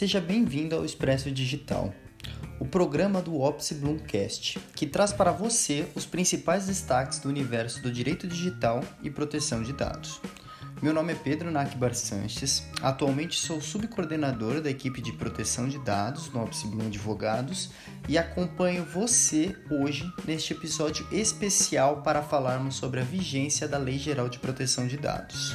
Seja bem-vindo ao Expresso Digital, o programa do Opsi Bloomcast, que traz para você os principais destaques do universo do direito digital e proteção de dados. Meu nome é Pedro Nakbar Sanches, atualmente sou subcoordenador da equipe de proteção de dados no Opsi Bloom Advogados e acompanho você hoje neste episódio especial para falarmos sobre a vigência da Lei Geral de Proteção de Dados.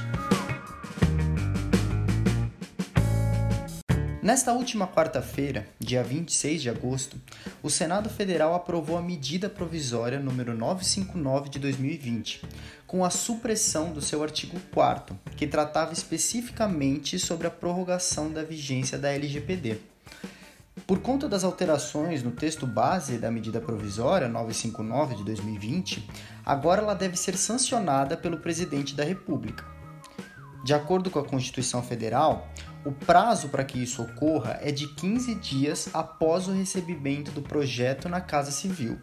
Nesta última quarta-feira, dia 26 de agosto, o Senado Federal aprovou a medida provisória número 959 de 2020, com a supressão do seu artigo 4 que tratava especificamente sobre a prorrogação da vigência da LGPD. Por conta das alterações no texto base da medida provisória 959 de 2020, agora ela deve ser sancionada pelo presidente da República. De acordo com a Constituição Federal, o prazo para que isso ocorra é de 15 dias após o recebimento do projeto na Casa Civil.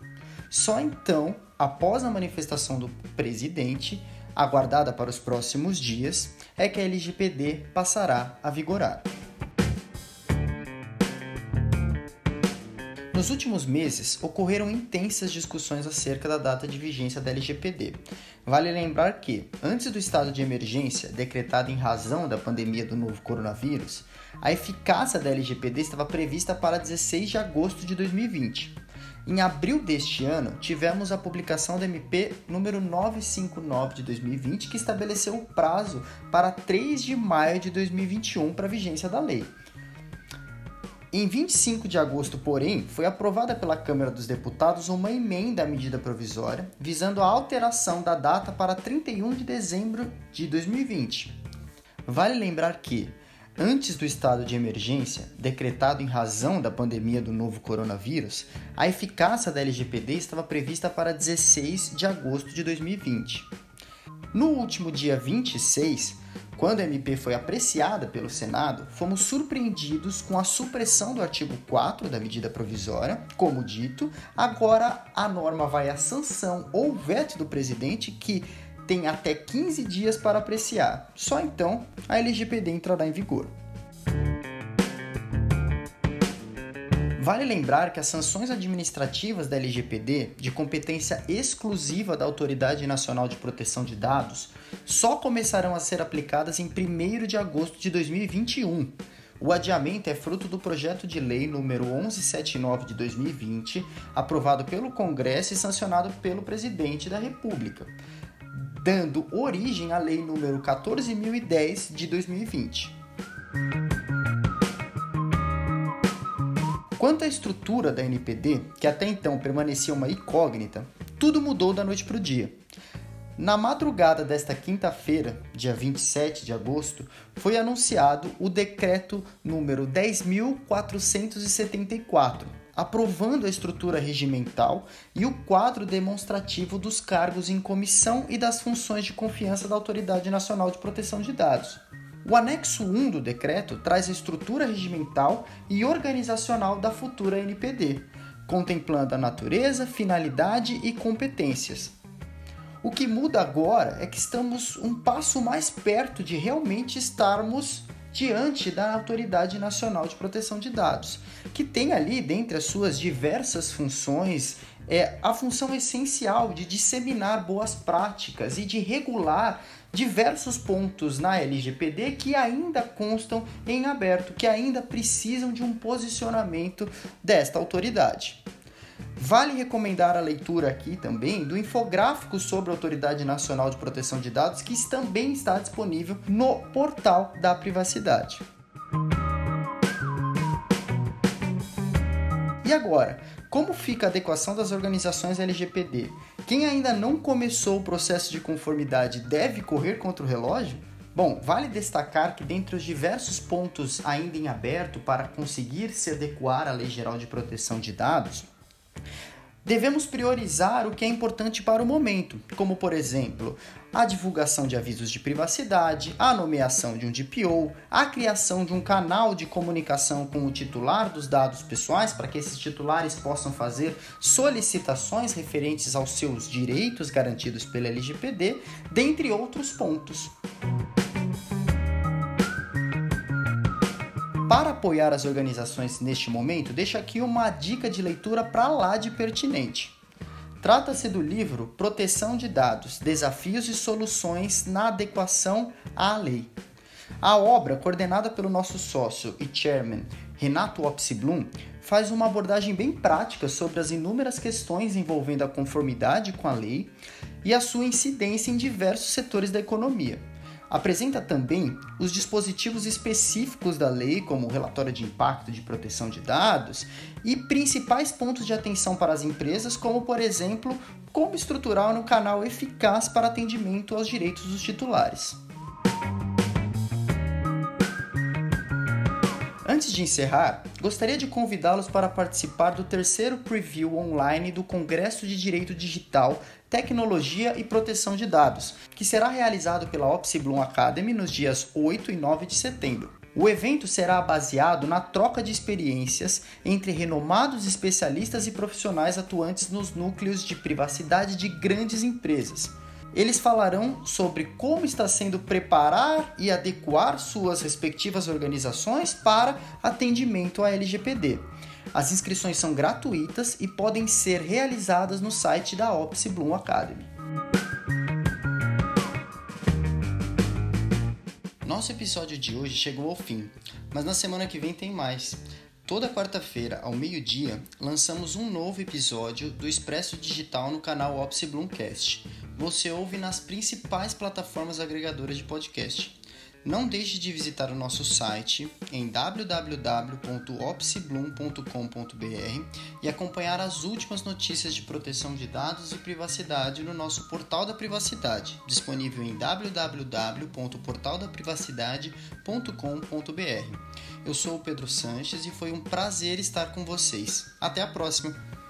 Só então, após a manifestação do presidente, aguardada para os próximos dias, é que a LGPD passará a vigorar. Nos últimos meses, ocorreram intensas discussões acerca da data de vigência da LGPD. Vale lembrar que, antes do estado de emergência decretado em razão da pandemia do novo coronavírus, a eficácia da LGPD estava prevista para 16 de agosto de 2020. Em abril deste ano, tivemos a publicação da MP número 959 de 2020, que estabeleceu o prazo para 3 de maio de 2021 para a vigência da lei. Em 25 de agosto, porém, foi aprovada pela Câmara dos Deputados uma emenda à medida provisória visando a alteração da data para 31 de dezembro de 2020. Vale lembrar que, antes do estado de emergência, decretado em razão da pandemia do novo coronavírus, a eficácia da LGPD estava prevista para 16 de agosto de 2020. No último dia 26, quando a MP foi apreciada pelo Senado, fomos surpreendidos com a supressão do artigo 4 da medida provisória. Como dito, agora a norma vai à sanção ou veto do presidente, que tem até 15 dias para apreciar. Só então a LGPD entrará em vigor. Vale lembrar que as sanções administrativas da LGPD, de competência exclusiva da Autoridade Nacional de Proteção de Dados, só começarão a ser aplicadas em 1 de agosto de 2021. O adiamento é fruto do projeto de lei número 1179 de 2020, aprovado pelo Congresso e sancionado pelo Presidente da República, dando origem à lei número 14010 de 2020. Quanto à estrutura da NPD, que até então permanecia uma incógnita, tudo mudou da noite para o dia. Na madrugada desta quinta-feira, dia 27 de agosto, foi anunciado o decreto número 10474, aprovando a estrutura regimental e o quadro demonstrativo dos cargos em comissão e das funções de confiança da Autoridade Nacional de Proteção de Dados. O anexo 1 do decreto traz a estrutura regimental e organizacional da futura NPD, contemplando a natureza, finalidade e competências. O que muda agora é que estamos um passo mais perto de realmente estarmos diante da Autoridade Nacional de Proteção de Dados, que tem ali, dentre as suas diversas funções, é a função essencial de disseminar boas práticas e de regular diversos pontos na LGPD que ainda constam em aberto, que ainda precisam de um posicionamento desta autoridade. Vale recomendar a leitura aqui também do infográfico sobre a Autoridade Nacional de Proteção de Dados, que também está disponível no portal da privacidade. E agora, como fica a adequação das organizações LGPD? Quem ainda não começou o processo de conformidade deve correr contra o relógio? Bom, vale destacar que dentre os diversos pontos ainda em aberto para conseguir se adequar à Lei Geral de Proteção de Dados, Devemos priorizar o que é importante para o momento, como por exemplo, a divulgação de avisos de privacidade, a nomeação de um DPO, a criação de um canal de comunicação com o titular dos dados pessoais para que esses titulares possam fazer solicitações referentes aos seus direitos garantidos pela LGPD, dentre outros pontos. Para apoiar as organizações neste momento, deixo aqui uma dica de leitura para lá de pertinente. Trata-se do livro Proteção de Dados: Desafios e Soluções na Adequação à Lei. A obra, coordenada pelo nosso sócio e chairman Renato Opsiblum, faz uma abordagem bem prática sobre as inúmeras questões envolvendo a conformidade com a lei e a sua incidência em diversos setores da economia. Apresenta também os dispositivos específicos da lei, como o relatório de impacto de proteção de dados, e principais pontos de atenção para as empresas, como, por exemplo, como estruturar um canal eficaz para atendimento aos direitos dos titulares. Antes de encerrar, gostaria de convidá-los para participar do terceiro preview online do Congresso de Direito Digital, Tecnologia e Proteção de Dados, que será realizado pela Opsiblum Academy nos dias 8 e 9 de setembro. O evento será baseado na troca de experiências entre renomados especialistas e profissionais atuantes nos núcleos de privacidade de grandes empresas eles falarão sobre como está sendo preparar e adequar suas respectivas organizações para atendimento à LGPD. As inscrições são gratuitas e podem ser realizadas no site da Opsi Bloom Academy. Nosso episódio de hoje chegou ao fim, mas na semana que vem tem mais. Toda quarta-feira, ao meio-dia, lançamos um novo episódio do Expresso Digital no canal Opsi Bloomcast você ouve nas principais plataformas agregadoras de podcast. Não deixe de visitar o nosso site em www.opsibloom.com.br e acompanhar as últimas notícias de proteção de dados e privacidade no nosso Portal da Privacidade, disponível em www.portaldaprivacidade.com.br. Eu sou o Pedro Sanches e foi um prazer estar com vocês. Até a próxima!